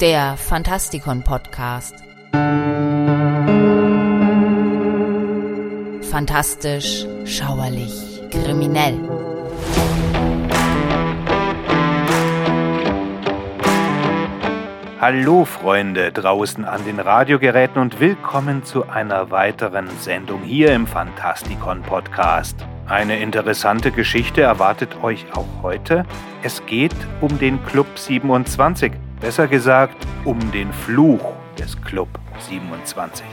der Fantastikon Podcast. Fantastisch, schauerlich, kriminell. Hallo Freunde draußen an den Radiogeräten und willkommen zu einer weiteren Sendung hier im Fantastikon Podcast. Eine interessante Geschichte erwartet euch auch heute. Es geht um den Club 27, besser gesagt um den Fluch des Club 27.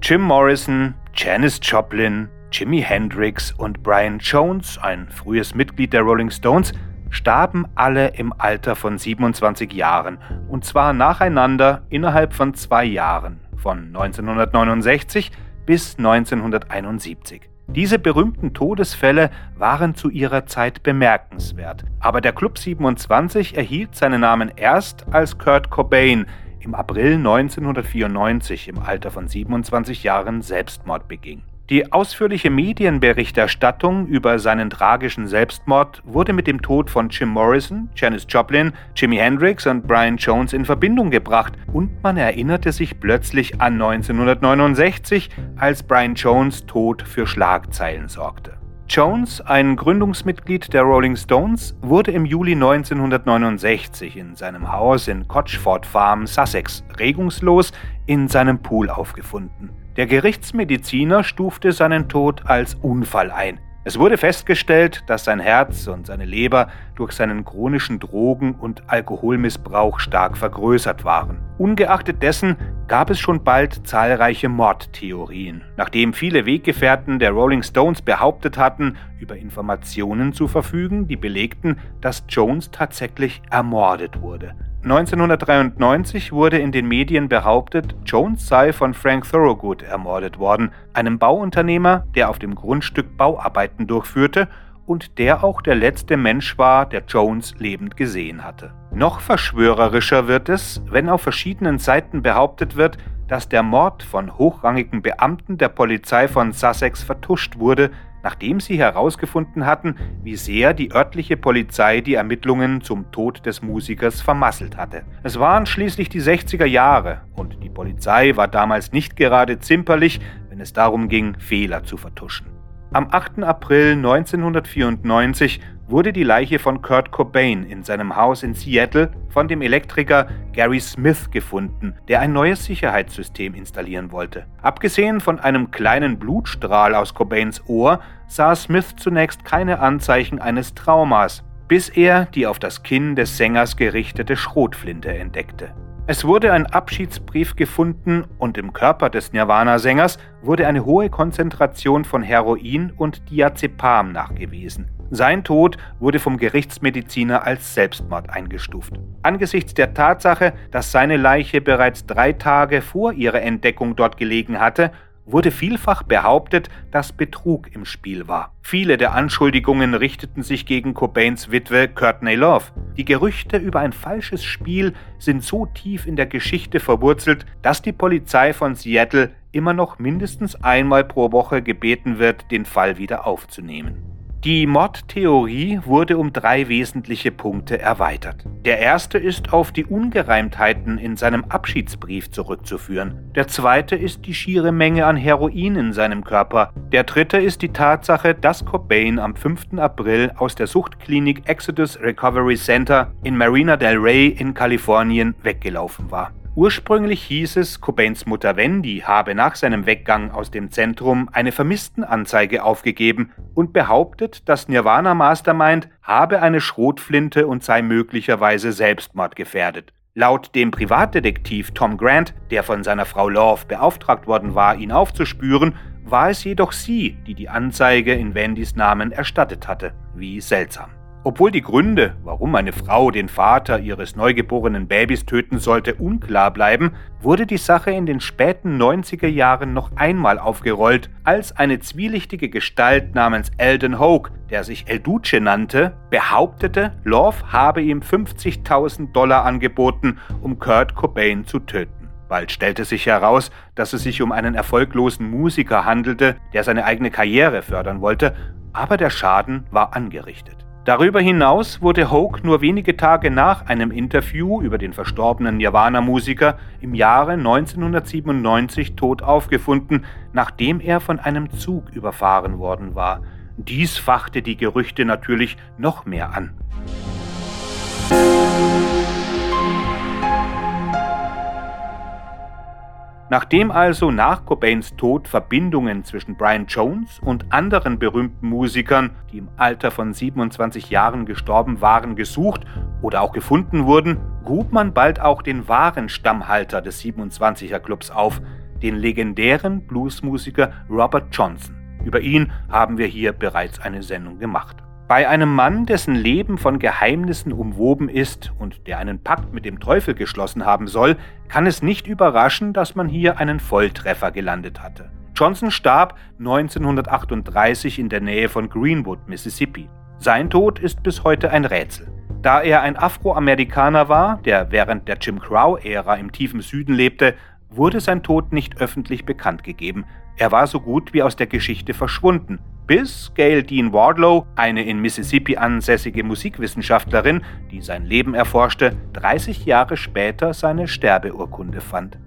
Jim Morrison, Janis Joplin, Jimi Hendrix und Brian Jones, ein frühes Mitglied der Rolling Stones, starben alle im Alter von 27 Jahren, und zwar nacheinander innerhalb von zwei Jahren, von 1969 bis 1971. Diese berühmten Todesfälle waren zu ihrer Zeit bemerkenswert, aber der Club 27 erhielt seinen Namen erst, als Kurt Cobain im April 1994 im Alter von 27 Jahren Selbstmord beging. Die ausführliche Medienberichterstattung über seinen tragischen Selbstmord wurde mit dem Tod von Jim Morrison, Janis Joplin, Jimi Hendrix und Brian Jones in Verbindung gebracht und man erinnerte sich plötzlich an 1969, als Brian Jones Tod für Schlagzeilen sorgte. Jones, ein Gründungsmitglied der Rolling Stones, wurde im Juli 1969 in seinem Haus in Cotchford Farm, Sussex, regungslos in seinem Pool aufgefunden. Der Gerichtsmediziner stufte seinen Tod als Unfall ein. Es wurde festgestellt, dass sein Herz und seine Leber durch seinen chronischen Drogen- und Alkoholmissbrauch stark vergrößert waren. Ungeachtet dessen gab es schon bald zahlreiche Mordtheorien, nachdem viele Weggefährten der Rolling Stones behauptet hatten, über Informationen zu verfügen, die belegten, dass Jones tatsächlich ermordet wurde. 1993 wurde in den Medien behauptet, Jones sei von Frank Thorogood ermordet worden, einem Bauunternehmer, der auf dem Grundstück Bauarbeiten durchführte und der auch der letzte Mensch war, der Jones lebend gesehen hatte. Noch verschwörerischer wird es, wenn auf verschiedenen Seiten behauptet wird, dass der Mord von hochrangigen Beamten der Polizei von Sussex vertuscht wurde, nachdem sie herausgefunden hatten, wie sehr die örtliche Polizei die Ermittlungen zum Tod des Musikers vermasselt hatte. Es waren schließlich die 60er Jahre und die Polizei war damals nicht gerade zimperlich, wenn es darum ging, Fehler zu vertuschen. Am 8. April 1994 wurde die Leiche von Kurt Cobain in seinem Haus in Seattle von dem Elektriker Gary Smith gefunden, der ein neues Sicherheitssystem installieren wollte. Abgesehen von einem kleinen Blutstrahl aus Cobains Ohr sah Smith zunächst keine Anzeichen eines Traumas, bis er die auf das Kinn des Sängers gerichtete Schrotflinte entdeckte. Es wurde ein Abschiedsbrief gefunden und im Körper des Nirvana-Sängers wurde eine hohe Konzentration von Heroin und Diazepam nachgewiesen. Sein Tod wurde vom Gerichtsmediziner als Selbstmord eingestuft. Angesichts der Tatsache, dass seine Leiche bereits drei Tage vor ihrer Entdeckung dort gelegen hatte, wurde vielfach behauptet, dass Betrug im Spiel war. Viele der Anschuldigungen richteten sich gegen Cobains Witwe Courtney Love. Die Gerüchte über ein falsches Spiel sind so tief in der Geschichte verwurzelt, dass die Polizei von Seattle immer noch mindestens einmal pro Woche gebeten wird, den Fall wieder aufzunehmen. Die Mordtheorie wurde um drei wesentliche Punkte erweitert. Der erste ist auf die Ungereimtheiten in seinem Abschiedsbrief zurückzuführen. Der zweite ist die schiere Menge an Heroin in seinem Körper. Der dritte ist die Tatsache, dass Cobain am 5. April aus der Suchtklinik Exodus Recovery Center in Marina del Rey in Kalifornien weggelaufen war. Ursprünglich hieß es, Cobains Mutter Wendy habe nach seinem Weggang aus dem Zentrum eine Vermisstenanzeige aufgegeben und behauptet, das Nirvana Mastermind habe eine Schrotflinte und sei möglicherweise selbstmordgefährdet. Laut dem Privatdetektiv Tom Grant, der von seiner Frau Love beauftragt worden war, ihn aufzuspüren, war es jedoch sie, die die Anzeige in Wendys Namen erstattet hatte. Wie seltsam. Obwohl die Gründe, warum eine Frau den Vater ihres neugeborenen Babys töten sollte, unklar bleiben, wurde die Sache in den späten 90er Jahren noch einmal aufgerollt, als eine zwielichtige Gestalt namens Eldon Hoke, der sich El Duce nannte, behauptete, Love habe ihm 50.000 Dollar angeboten, um Kurt Cobain zu töten. Bald stellte sich heraus, dass es sich um einen erfolglosen Musiker handelte, der seine eigene Karriere fördern wollte, aber der Schaden war angerichtet. Darüber hinaus wurde Hoke nur wenige Tage nach einem Interview über den verstorbenen Nirvana-Musiker im Jahre 1997 tot aufgefunden, nachdem er von einem Zug überfahren worden war. Dies fachte die Gerüchte natürlich noch mehr an. Nachdem also nach Cobains Tod Verbindungen zwischen Brian Jones und anderen berühmten Musikern, die im Alter von 27 Jahren gestorben waren, gesucht oder auch gefunden wurden, grub man bald auch den wahren Stammhalter des 27er Clubs auf, den legendären Bluesmusiker Robert Johnson. Über ihn haben wir hier bereits eine Sendung gemacht. Bei einem Mann, dessen Leben von Geheimnissen umwoben ist und der einen Pakt mit dem Teufel geschlossen haben soll, kann es nicht überraschen, dass man hier einen Volltreffer gelandet hatte. Johnson starb 1938 in der Nähe von Greenwood, Mississippi. Sein Tod ist bis heute ein Rätsel. Da er ein Afroamerikaner war, der während der Jim Crow-Ära im tiefen Süden lebte, wurde sein Tod nicht öffentlich bekannt gegeben. Er war so gut wie aus der Geschichte verschwunden, bis Gail Dean Wardlow, eine in Mississippi ansässige Musikwissenschaftlerin, die sein Leben erforschte, 30 Jahre später seine Sterbeurkunde fand.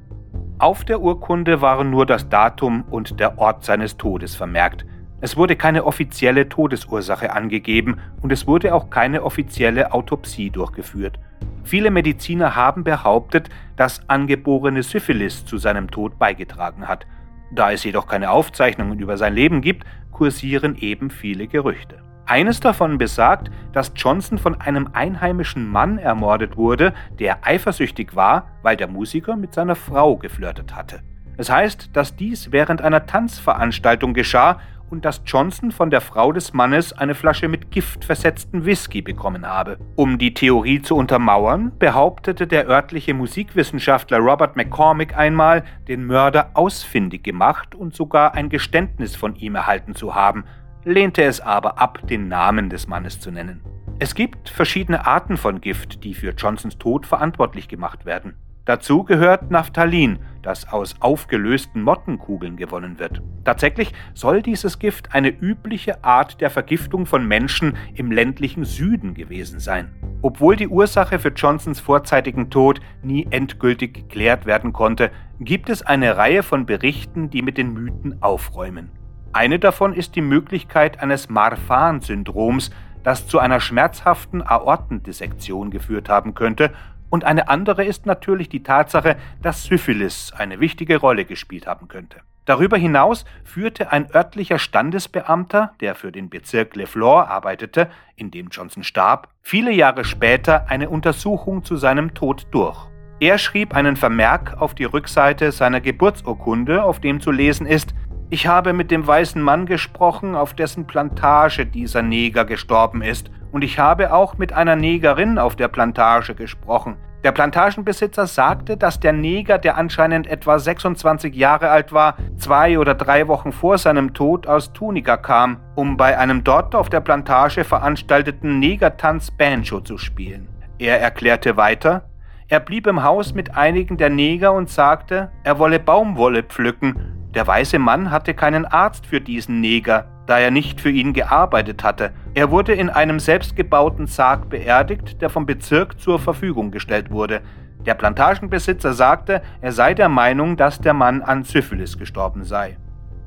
Auf der Urkunde waren nur das Datum und der Ort seines Todes vermerkt. Es wurde keine offizielle Todesursache angegeben und es wurde auch keine offizielle Autopsie durchgeführt. Viele Mediziner haben behauptet, dass angeborene Syphilis zu seinem Tod beigetragen hat. Da es jedoch keine Aufzeichnungen über sein Leben gibt, kursieren eben viele Gerüchte. Eines davon besagt, dass Johnson von einem einheimischen Mann ermordet wurde, der eifersüchtig war, weil der Musiker mit seiner Frau geflirtet hatte. Es heißt, dass dies während einer Tanzveranstaltung geschah und dass Johnson von der Frau des Mannes eine Flasche mit Gift versetzten Whisky bekommen habe. Um die Theorie zu untermauern, behauptete der örtliche Musikwissenschaftler Robert McCormick einmal, den Mörder ausfindig gemacht und sogar ein Geständnis von ihm erhalten zu haben, lehnte es aber ab, den Namen des Mannes zu nennen. Es gibt verschiedene Arten von Gift, die für Johnsons Tod verantwortlich gemacht werden. Dazu gehört Naphthalin, das aus aufgelösten Mottenkugeln gewonnen wird. Tatsächlich soll dieses Gift eine übliche Art der Vergiftung von Menschen im ländlichen Süden gewesen sein. Obwohl die Ursache für Johnsons vorzeitigen Tod nie endgültig geklärt werden konnte, gibt es eine Reihe von Berichten, die mit den Mythen aufräumen. Eine davon ist die Möglichkeit eines Marfan-Syndroms, das zu einer schmerzhaften Aortendissektion geführt haben könnte und eine andere ist natürlich die Tatsache, dass Syphilis eine wichtige Rolle gespielt haben könnte. Darüber hinaus führte ein örtlicher Standesbeamter, der für den Bezirk LeFlore arbeitete, in dem Johnson starb, viele Jahre später eine Untersuchung zu seinem Tod durch. Er schrieb einen Vermerk auf die Rückseite seiner Geburtsurkunde, auf dem zu lesen ist, ich habe mit dem weißen Mann gesprochen, auf dessen Plantage dieser Neger gestorben ist, und ich habe auch mit einer Negerin auf der Plantage gesprochen. Der Plantagenbesitzer sagte, dass der Neger, der anscheinend etwa 26 Jahre alt war, zwei oder drei Wochen vor seinem Tod aus Tunica kam, um bei einem dort auf der Plantage veranstalteten Negertanz Banjo zu spielen. Er erklärte weiter, er blieb im Haus mit einigen der Neger und sagte, er wolle Baumwolle pflücken, der weiße Mann hatte keinen Arzt für diesen Neger, da er nicht für ihn gearbeitet hatte. Er wurde in einem selbstgebauten Sarg beerdigt, der vom Bezirk zur Verfügung gestellt wurde. Der Plantagenbesitzer sagte, er sei der Meinung, dass der Mann an Syphilis gestorben sei.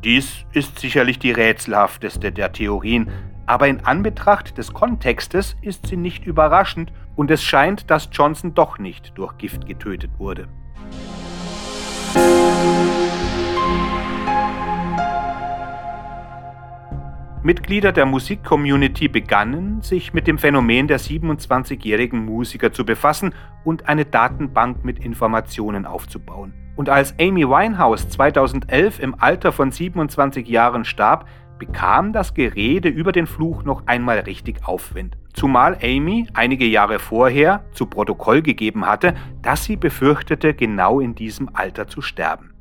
Dies ist sicherlich die rätselhafteste der Theorien, aber in Anbetracht des Kontextes ist sie nicht überraschend und es scheint, dass Johnson doch nicht durch Gift getötet wurde. Mitglieder der Musikcommunity begannen, sich mit dem Phänomen der 27-jährigen Musiker zu befassen und eine Datenbank mit Informationen aufzubauen. Und als Amy Winehouse 2011 im Alter von 27 Jahren starb, bekam das Gerede über den Fluch noch einmal richtig Aufwind. Zumal Amy einige Jahre vorher zu Protokoll gegeben hatte, dass sie befürchtete, genau in diesem Alter zu sterben.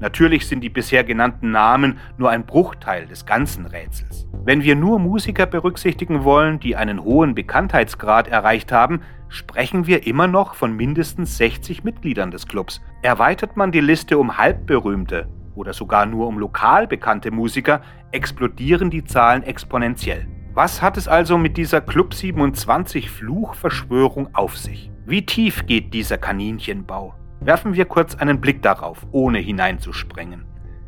Natürlich sind die bisher genannten Namen nur ein Bruchteil des ganzen Rätsels. Wenn wir nur Musiker berücksichtigen wollen, die einen hohen Bekanntheitsgrad erreicht haben, sprechen wir immer noch von mindestens 60 Mitgliedern des Clubs. Erweitert man die Liste um halbberühmte oder sogar nur um lokal bekannte Musiker, explodieren die Zahlen exponentiell. Was hat es also mit dieser Club 27 Fluchverschwörung auf sich? Wie tief geht dieser Kaninchenbau? Werfen wir kurz einen Blick darauf, ohne hineinzusprengen.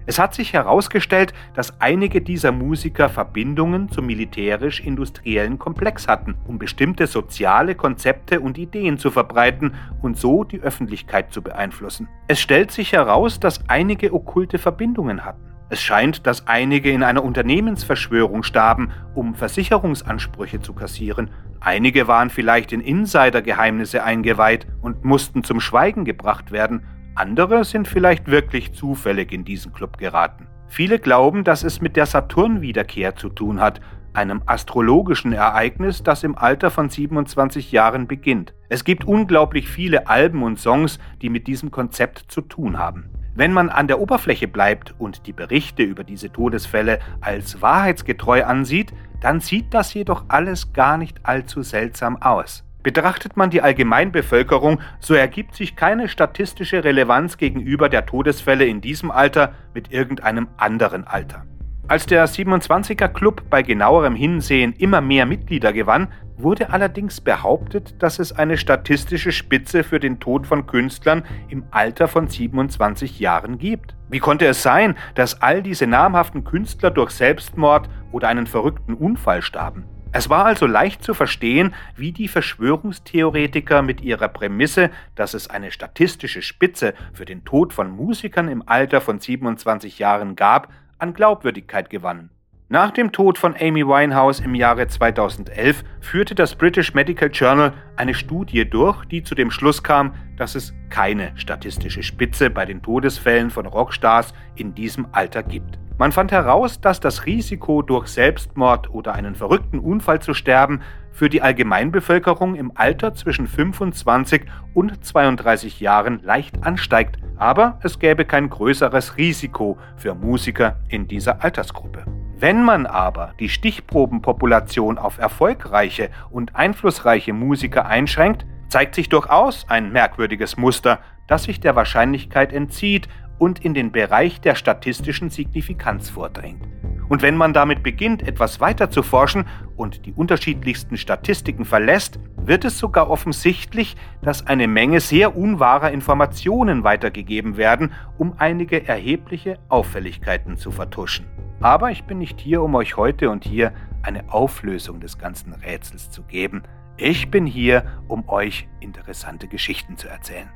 Es hat sich herausgestellt, dass einige dieser Musiker Verbindungen zum militärisch-industriellen Komplex hatten, um bestimmte soziale Konzepte und Ideen zu verbreiten und so die Öffentlichkeit zu beeinflussen. Es stellt sich heraus, dass einige okkulte Verbindungen hatten. Es scheint, dass einige in einer Unternehmensverschwörung starben, um Versicherungsansprüche zu kassieren. Einige waren vielleicht in Insidergeheimnisse eingeweiht und mussten zum Schweigen gebracht werden. Andere sind vielleicht wirklich zufällig in diesen Club geraten. Viele glauben, dass es mit der Saturn-Wiederkehr zu tun hat, einem astrologischen Ereignis, das im Alter von 27 Jahren beginnt. Es gibt unglaublich viele Alben und Songs, die mit diesem Konzept zu tun haben. Wenn man an der Oberfläche bleibt und die Berichte über diese Todesfälle als wahrheitsgetreu ansieht, dann sieht das jedoch alles gar nicht allzu seltsam aus. Betrachtet man die Allgemeinbevölkerung, so ergibt sich keine statistische Relevanz gegenüber der Todesfälle in diesem Alter mit irgendeinem anderen Alter. Als der 27er Club bei genauerem Hinsehen immer mehr Mitglieder gewann, wurde allerdings behauptet, dass es eine statistische Spitze für den Tod von Künstlern im Alter von 27 Jahren gibt. Wie konnte es sein, dass all diese namhaften Künstler durch Selbstmord oder einen verrückten Unfall starben? Es war also leicht zu verstehen, wie die Verschwörungstheoretiker mit ihrer Prämisse, dass es eine statistische Spitze für den Tod von Musikern im Alter von 27 Jahren gab, an Glaubwürdigkeit gewannen. Nach dem Tod von Amy Winehouse im Jahre 2011 führte das British Medical Journal eine Studie durch, die zu dem Schluss kam, dass es keine statistische Spitze bei den Todesfällen von Rockstars in diesem Alter gibt. Man fand heraus, dass das Risiko, durch Selbstmord oder einen verrückten Unfall zu sterben, für die Allgemeinbevölkerung im Alter zwischen 25 und 32 Jahren leicht ansteigt, aber es gäbe kein größeres Risiko für Musiker in dieser Altersgruppe. Wenn man aber die Stichprobenpopulation auf erfolgreiche und einflussreiche Musiker einschränkt, zeigt sich durchaus ein merkwürdiges Muster, das sich der Wahrscheinlichkeit entzieht und in den Bereich der statistischen Signifikanz vordringt. Und wenn man damit beginnt, etwas weiter zu forschen und die unterschiedlichsten Statistiken verlässt, wird es sogar offensichtlich, dass eine Menge sehr unwahrer Informationen weitergegeben werden, um einige erhebliche Auffälligkeiten zu vertuschen. Aber ich bin nicht hier, um euch heute und hier eine Auflösung des ganzen Rätsels zu geben. Ich bin hier, um euch interessante Geschichten zu erzählen.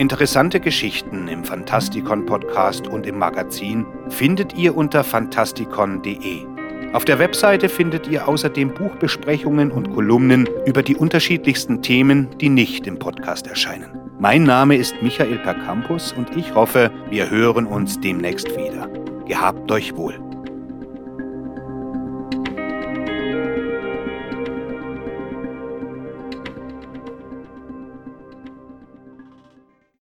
Interessante Geschichten im Fantastikon Podcast und im Magazin findet ihr unter fantastikon.de. Auf der Webseite findet ihr außerdem Buchbesprechungen und Kolumnen über die unterschiedlichsten Themen, die nicht im Podcast erscheinen. Mein Name ist Michael Percampus und ich hoffe, wir hören uns demnächst wieder. Gehabt euch wohl.